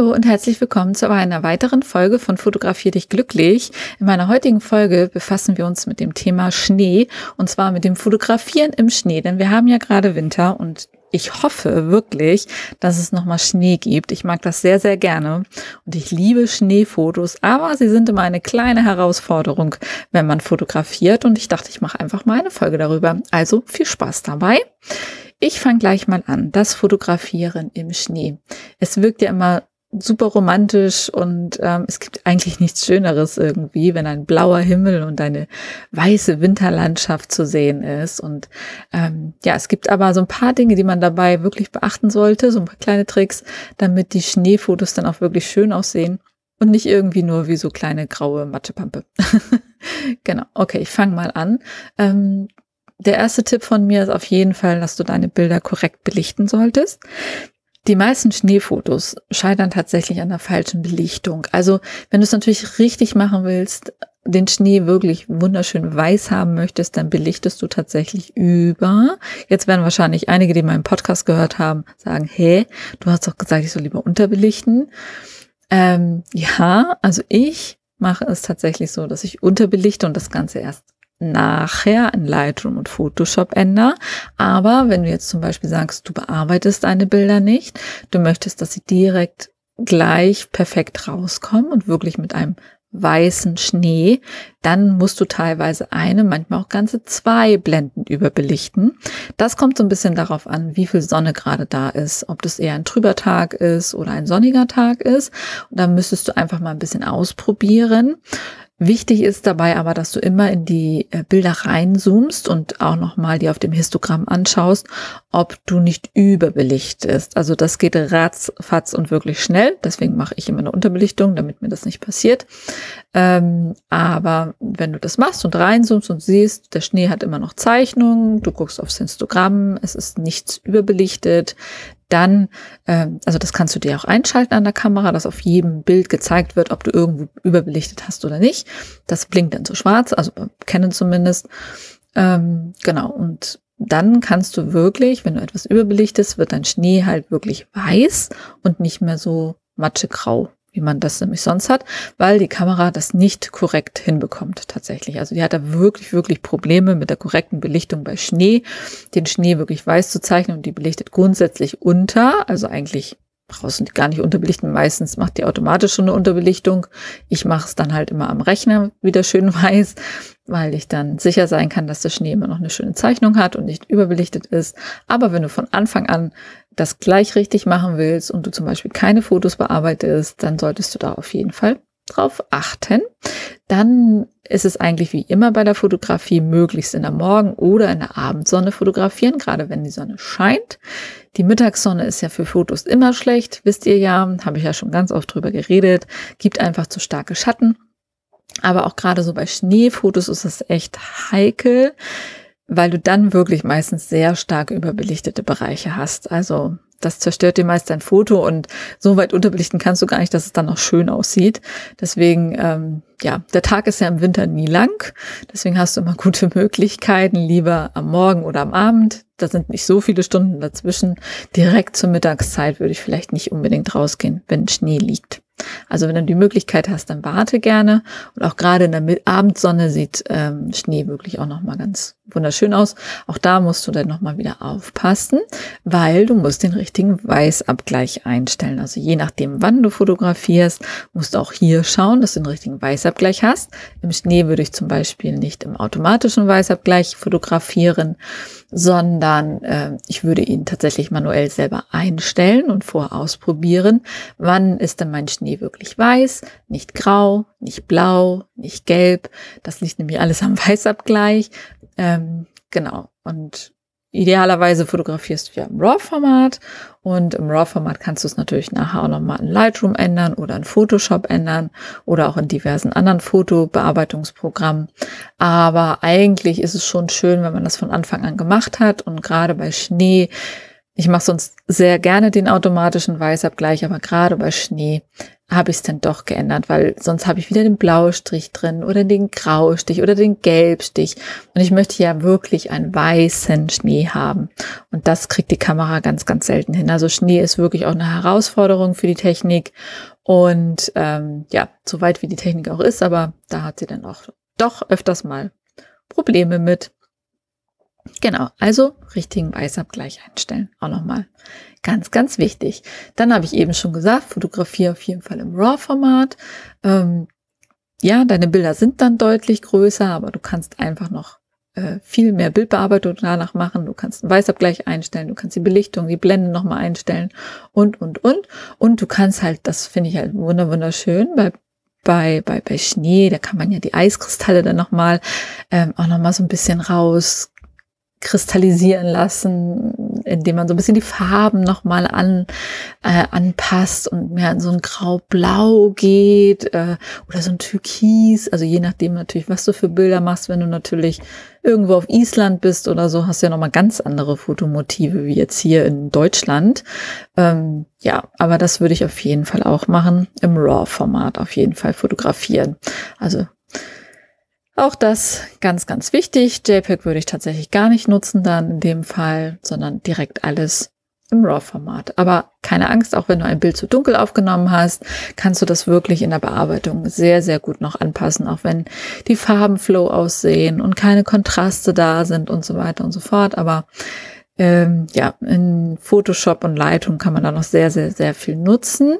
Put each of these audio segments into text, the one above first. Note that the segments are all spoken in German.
Hallo und herzlich willkommen zu einer weiteren Folge von Fotografier dich glücklich. In meiner heutigen Folge befassen wir uns mit dem Thema Schnee und zwar mit dem Fotografieren im Schnee, denn wir haben ja gerade Winter und ich hoffe wirklich, dass es nochmal Schnee gibt. Ich mag das sehr, sehr gerne und ich liebe Schneefotos, aber sie sind immer eine kleine Herausforderung, wenn man fotografiert und ich dachte, ich mache einfach mal eine Folge darüber. Also viel Spaß dabei. Ich fange gleich mal an. Das Fotografieren im Schnee. Es wirkt ja immer super romantisch und ähm, es gibt eigentlich nichts Schöneres irgendwie, wenn ein blauer Himmel und eine weiße Winterlandschaft zu sehen ist. Und ähm, ja, es gibt aber so ein paar Dinge, die man dabei wirklich beachten sollte, so ein paar kleine Tricks, damit die Schneefotos dann auch wirklich schön aussehen und nicht irgendwie nur wie so kleine graue Matschepampe. genau, okay, ich fange mal an. Ähm, der erste Tipp von mir ist auf jeden Fall, dass du deine Bilder korrekt belichten solltest. Die meisten Schneefotos scheitern tatsächlich an der falschen Belichtung. Also wenn du es natürlich richtig machen willst, den Schnee wirklich wunderschön weiß haben möchtest, dann belichtest du tatsächlich über. Jetzt werden wahrscheinlich einige, die meinen Podcast gehört haben, sagen, hä, du hast doch gesagt, ich soll lieber unterbelichten. Ähm, ja, also ich mache es tatsächlich so, dass ich unterbelichte und das Ganze erst nachher in Lightroom und Photoshop ändere. Aber wenn du jetzt zum Beispiel sagst, du bearbeitest deine Bilder nicht, du möchtest, dass sie direkt gleich perfekt rauskommen und wirklich mit einem weißen Schnee, dann musst du teilweise eine, manchmal auch ganze zwei Blenden überbelichten. Das kommt so ein bisschen darauf an, wie viel Sonne gerade da ist, ob das eher ein trüber Tag ist oder ein sonniger Tag ist. Und da müsstest du einfach mal ein bisschen ausprobieren. Wichtig ist dabei aber, dass du immer in die äh, Bilder reinzoomst und auch nochmal die auf dem Histogramm anschaust, ob du nicht überbelichtest. Also das geht ratzfatz und wirklich schnell. Deswegen mache ich immer eine Unterbelichtung, damit mir das nicht passiert. Ähm, aber wenn du das machst und reinzoomst und siehst, der Schnee hat immer noch Zeichnungen, du guckst aufs Histogramm, es ist nichts überbelichtet, dann, äh, also das kannst du dir auch einschalten an der Kamera, dass auf jedem Bild gezeigt wird, ob du irgendwo überbelichtet hast oder nicht. Das blinkt dann so schwarz, also kennen zumindest. Ähm, genau, und dann kannst du wirklich, wenn du etwas überbelichtest, wird dein Schnee halt wirklich weiß und nicht mehr so matschegrau wie man das nämlich sonst hat, weil die Kamera das nicht korrekt hinbekommt tatsächlich. Also die hat da wirklich, wirklich Probleme mit der korrekten Belichtung bei Schnee, den Schnee wirklich weiß zu zeichnen und die belichtet grundsätzlich unter, also eigentlich brauchst du gar nicht unterbelichten. Meistens macht die automatisch schon eine Unterbelichtung. Ich mache es dann halt immer am Rechner wieder schön weiß, weil ich dann sicher sein kann, dass der Schnee immer noch eine schöne Zeichnung hat und nicht überbelichtet ist. Aber wenn du von Anfang an das gleich richtig machen willst und du zum Beispiel keine Fotos bearbeitest, dann solltest du da auf jeden Fall drauf achten. Dann ist es eigentlich wie immer bei der Fotografie möglichst in der Morgen- oder in der Abendsonne fotografieren, gerade wenn die Sonne scheint. Die Mittagssonne ist ja für Fotos immer schlecht, wisst ihr ja, habe ich ja schon ganz oft drüber geredet, gibt einfach zu starke Schatten. Aber auch gerade so bei Schneefotos ist es echt heikel, weil du dann wirklich meistens sehr stark überbelichtete Bereiche hast. Also das zerstört dir meist dein Foto und so weit unterbelichten kannst du gar nicht, dass es dann noch schön aussieht. Deswegen, ähm, ja, der Tag ist ja im Winter nie lang. Deswegen hast du immer gute Möglichkeiten, lieber am Morgen oder am Abend. Da sind nicht so viele Stunden dazwischen. Direkt zur Mittagszeit würde ich vielleicht nicht unbedingt rausgehen, wenn Schnee liegt. Also wenn du die Möglichkeit hast, dann warte gerne. Und auch gerade in der Abendsonne sieht ähm, Schnee wirklich auch nochmal ganz wunderschön aus. Auch da musst du dann nochmal wieder aufpassen, weil du musst den richtigen Weißabgleich einstellen. Also je nachdem, wann du fotografierst, musst du auch hier schauen, dass du den richtigen Weißabgleich hast. Im Schnee würde ich zum Beispiel nicht im automatischen Weißabgleich fotografieren, sondern äh, ich würde ihn tatsächlich manuell selber einstellen und vorher ausprobieren, wann ist denn mein Schnee wirklich weiß, nicht grau, nicht blau, nicht gelb. Das liegt nämlich alles am Weißabgleich. Ähm, genau. Und Idealerweise fotografierst du ja im RAW-Format und im RAW-Format kannst du es natürlich nachher auch nochmal in Lightroom ändern oder in Photoshop ändern oder auch in diversen anderen Fotobearbeitungsprogrammen. Aber eigentlich ist es schon schön, wenn man das von Anfang an gemacht hat und gerade bei Schnee ich mache sonst sehr gerne den automatischen Weißabgleich, aber gerade bei Schnee habe ich es dann doch geändert, weil sonst habe ich wieder den Blaustrich drin oder den Graustich oder den Gelbstich. Und ich möchte ja wirklich einen weißen Schnee haben. Und das kriegt die Kamera ganz, ganz selten hin. Also Schnee ist wirklich auch eine Herausforderung für die Technik. Und ähm, ja, so weit wie die Technik auch ist, aber da hat sie dann auch doch öfters mal Probleme mit. Genau, also richtigen Weißabgleich einstellen. Auch nochmal ganz, ganz wichtig. Dann habe ich eben schon gesagt, fotografiere auf jeden Fall im RAW-Format. Ähm, ja, deine Bilder sind dann deutlich größer, aber du kannst einfach noch äh, viel mehr Bildbearbeitung danach machen. Du kannst einen Weißabgleich einstellen, du kannst die Belichtung, die Blende nochmal einstellen und, und, und. Und du kannst halt, das finde ich halt wunderschön, bei bei, bei, bei Schnee, da kann man ja die Eiskristalle dann nochmal ähm, auch nochmal so ein bisschen raus kristallisieren lassen, indem man so ein bisschen die Farben nochmal an, äh, anpasst und mehr in so ein Grau-Blau geht äh, oder so ein Türkis. Also je nachdem natürlich, was du für Bilder machst. Wenn du natürlich irgendwo auf Island bist oder so, hast du ja nochmal ganz andere Fotomotive wie jetzt hier in Deutschland. Ähm, ja, aber das würde ich auf jeden Fall auch machen. Im RAW-Format auf jeden Fall fotografieren. Also auch das ganz, ganz wichtig. JPEG würde ich tatsächlich gar nicht nutzen dann in dem Fall, sondern direkt alles im RAW-Format. Aber keine Angst, auch wenn du ein Bild zu dunkel aufgenommen hast, kannst du das wirklich in der Bearbeitung sehr, sehr gut noch anpassen, auch wenn die Farben flow aussehen und keine Kontraste da sind und so weiter und so fort. Aber ähm, ja, in Photoshop und Lightroom kann man da noch sehr, sehr, sehr viel nutzen.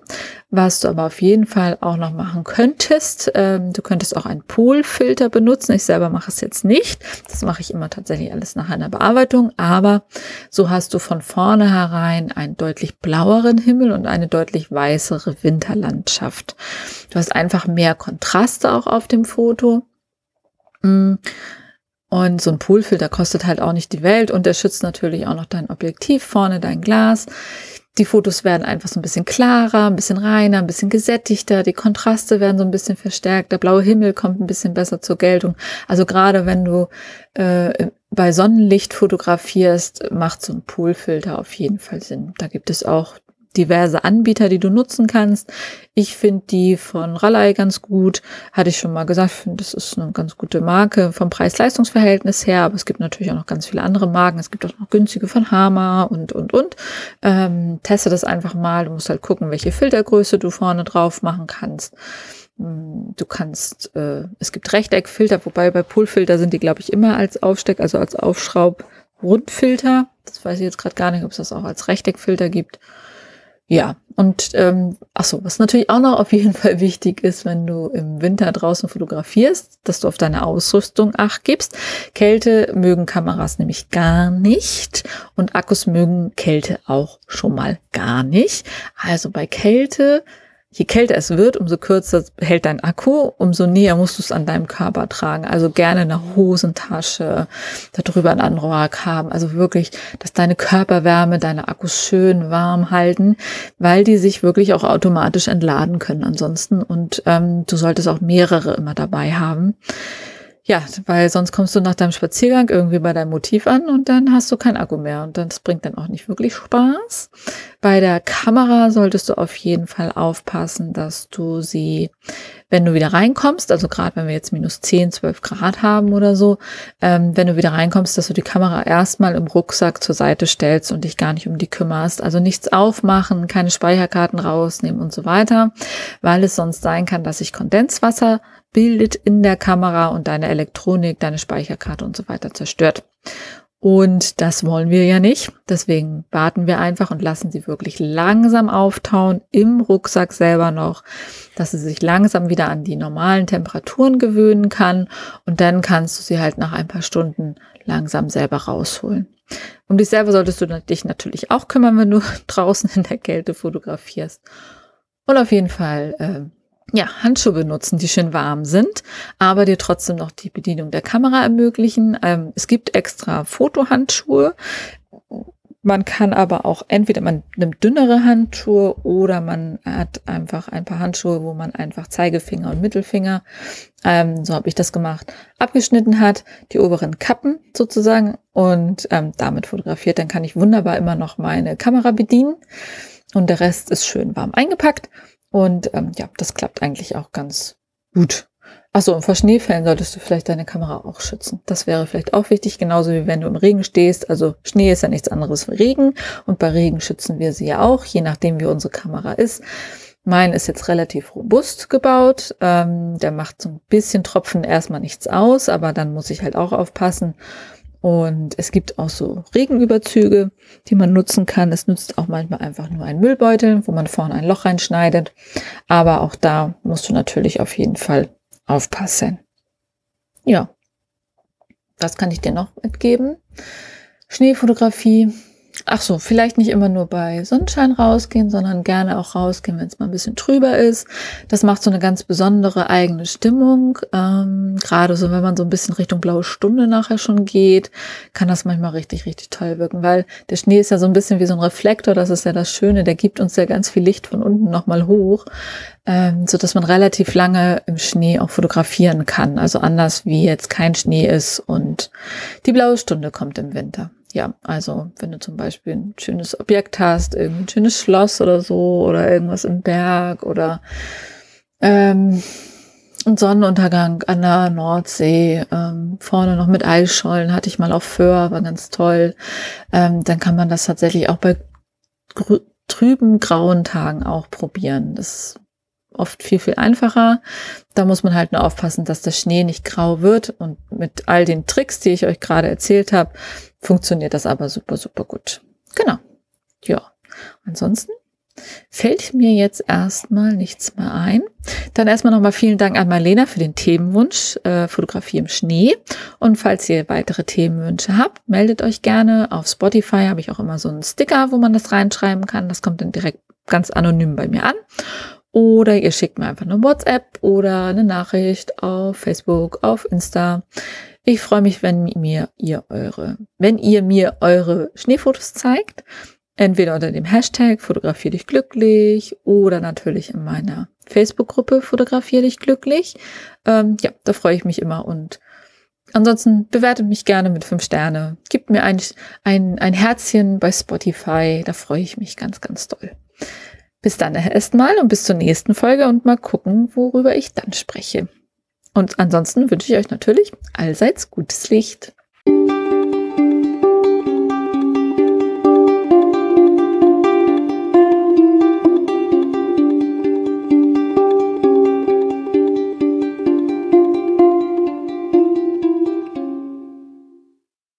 Was du aber auf jeden Fall auch noch machen könntest, ähm, du könntest auch einen Polfilter benutzen. Ich selber mache es jetzt nicht. Das mache ich immer tatsächlich alles nach einer Bearbeitung. Aber so hast du von vornherein einen deutlich blaueren Himmel und eine deutlich weißere Winterlandschaft. Du hast einfach mehr Kontraste auch auf dem Foto. Mm. Und so ein Poolfilter kostet halt auch nicht die Welt und der schützt natürlich auch noch dein Objektiv vorne, dein Glas. Die Fotos werden einfach so ein bisschen klarer, ein bisschen reiner, ein bisschen gesättigter, die Kontraste werden so ein bisschen verstärkt, der blaue Himmel kommt ein bisschen besser zur Geltung. Also gerade wenn du äh, bei Sonnenlicht fotografierst, macht so ein Poolfilter auf jeden Fall Sinn. Da gibt es auch diverse Anbieter, die du nutzen kannst. Ich finde die von Rallye ganz gut. Hatte ich schon mal gesagt, finde, das ist eine ganz gute Marke vom Preis-Leistungs-Verhältnis her. Aber es gibt natürlich auch noch ganz viele andere Marken. Es gibt auch noch günstige von Hama und, und, und. Ähm, teste das einfach mal. Du musst halt gucken, welche Filtergröße du vorne drauf machen kannst. Hm, du kannst, äh, es gibt Rechteckfilter, wobei bei Pullfilter sind die, glaube ich, immer als Aufsteck, also als Aufschraub Rundfilter. Das weiß ich jetzt gerade gar nicht, ob es das auch als Rechteckfilter gibt. Ja, und ähm, ach so, was natürlich auch noch auf jeden Fall wichtig ist, wenn du im Winter draußen fotografierst, dass du auf deine Ausrüstung acht gibst. Kälte mögen Kameras nämlich gar nicht und Akkus mögen Kälte auch schon mal gar nicht. Also bei Kälte je kälter es wird, umso kürzer hält dein Akku, umso näher musst du es an deinem Körper tragen. Also gerne eine Hosentasche, darüber einen Anorak haben. Also wirklich, dass deine Körperwärme, deine Akkus schön warm halten, weil die sich wirklich auch automatisch entladen können ansonsten. Und ähm, du solltest auch mehrere immer dabei haben. Ja, weil sonst kommst du nach deinem Spaziergang irgendwie bei deinem Motiv an und dann hast du kein Akku mehr und das bringt dann auch nicht wirklich Spaß. Bei der Kamera solltest du auf jeden Fall aufpassen, dass du sie, wenn du wieder reinkommst, also gerade wenn wir jetzt minus 10, 12 Grad haben oder so, ähm, wenn du wieder reinkommst, dass du die Kamera erstmal im Rucksack zur Seite stellst und dich gar nicht um die kümmerst. Also nichts aufmachen, keine Speicherkarten rausnehmen und so weiter, weil es sonst sein kann, dass sich Kondenswasser bildet in der Kamera und deine Elektronik, deine Speicherkarte und so weiter zerstört. Und das wollen wir ja nicht. Deswegen warten wir einfach und lassen sie wirklich langsam auftauen im Rucksack selber noch, dass sie sich langsam wieder an die normalen Temperaturen gewöhnen kann. Und dann kannst du sie halt nach ein paar Stunden langsam selber rausholen. Um dich selber solltest du dich natürlich auch kümmern, wenn du draußen in der Kälte fotografierst. Und auf jeden Fall äh, ja, Handschuhe benutzen, die schön warm sind, aber dir trotzdem noch die Bedienung der Kamera ermöglichen. Ähm, es gibt extra Fotohandschuhe. Man kann aber auch entweder man nimmt dünnere Handschuhe oder man hat einfach ein paar Handschuhe, wo man einfach Zeigefinger und Mittelfinger, ähm, so habe ich das gemacht, abgeschnitten hat, die oberen Kappen sozusagen und ähm, damit fotografiert. Dann kann ich wunderbar immer noch meine Kamera bedienen und der Rest ist schön warm eingepackt und ähm, ja, das klappt eigentlich auch ganz gut. Achso, und vor Schneefällen solltest du vielleicht deine Kamera auch schützen. Das wäre vielleicht auch wichtig, genauso wie wenn du im Regen stehst. Also Schnee ist ja nichts anderes wie Regen und bei Regen schützen wir sie ja auch, je nachdem wie unsere Kamera ist. Mein ist jetzt relativ robust gebaut. Ähm, der macht so ein bisschen Tropfen erstmal nichts aus, aber dann muss ich halt auch aufpassen. Und es gibt auch so Regenüberzüge, die man nutzen kann. Es nützt auch manchmal einfach nur ein Müllbeutel, wo man vorne ein Loch reinschneidet. Aber auch da musst du natürlich auf jeden Fall aufpassen. Ja, was kann ich dir noch mitgeben? Schneefotografie ach so, vielleicht nicht immer nur bei Sonnenschein rausgehen, sondern gerne auch rausgehen, wenn es mal ein bisschen trüber ist. Das macht so eine ganz besondere eigene Stimmung. Ähm, Gerade so, wenn man so ein bisschen Richtung blaue Stunde nachher schon geht, kann das manchmal richtig, richtig toll wirken, weil der Schnee ist ja so ein bisschen wie so ein Reflektor. Das ist ja das Schöne. Der gibt uns ja ganz viel Licht von unten nochmal hoch, ähm, so dass man relativ lange im Schnee auch fotografieren kann. Also anders wie jetzt kein Schnee ist und die blaue Stunde kommt im Winter ja, also wenn du zum Beispiel ein schönes Objekt hast, irgendein schönes Schloss oder so oder irgendwas im Berg oder ähm, ein Sonnenuntergang an der Nordsee, ähm, vorne noch mit Eisschollen hatte ich mal auf Föhr, war ganz toll. Ähm, dann kann man das tatsächlich auch bei trüben, grauen Tagen auch probieren. Das oft viel, viel einfacher. Da muss man halt nur aufpassen, dass der Schnee nicht grau wird. Und mit all den Tricks, die ich euch gerade erzählt habe, funktioniert das aber super, super gut. Genau. Ja. Ansonsten fällt mir jetzt erstmal nichts mehr ein. Dann erstmal nochmal vielen Dank an Marlena für den Themenwunsch äh, Fotografie im Schnee. Und falls ihr weitere Themenwünsche habt, meldet euch gerne. Auf Spotify habe ich auch immer so einen Sticker, wo man das reinschreiben kann. Das kommt dann direkt ganz anonym bei mir an. Oder ihr schickt mir einfach eine WhatsApp oder eine Nachricht auf Facebook, auf Insta. Ich freue mich, wenn mir ihr eure, wenn ihr mir eure Schneefotos zeigt. Entweder unter dem Hashtag Fotografier dich glücklich oder natürlich in meiner Facebook-Gruppe Fotografier dich glücklich. Ähm, ja, da freue ich mich immer und ansonsten bewertet mich gerne mit fünf Sterne. Gibt mir ein, ein, ein Herzchen bei Spotify. Da freue ich mich ganz, ganz doll. Bis dann erstmal und bis zur nächsten Folge und mal gucken, worüber ich dann spreche. Und ansonsten wünsche ich euch natürlich allseits gutes Licht.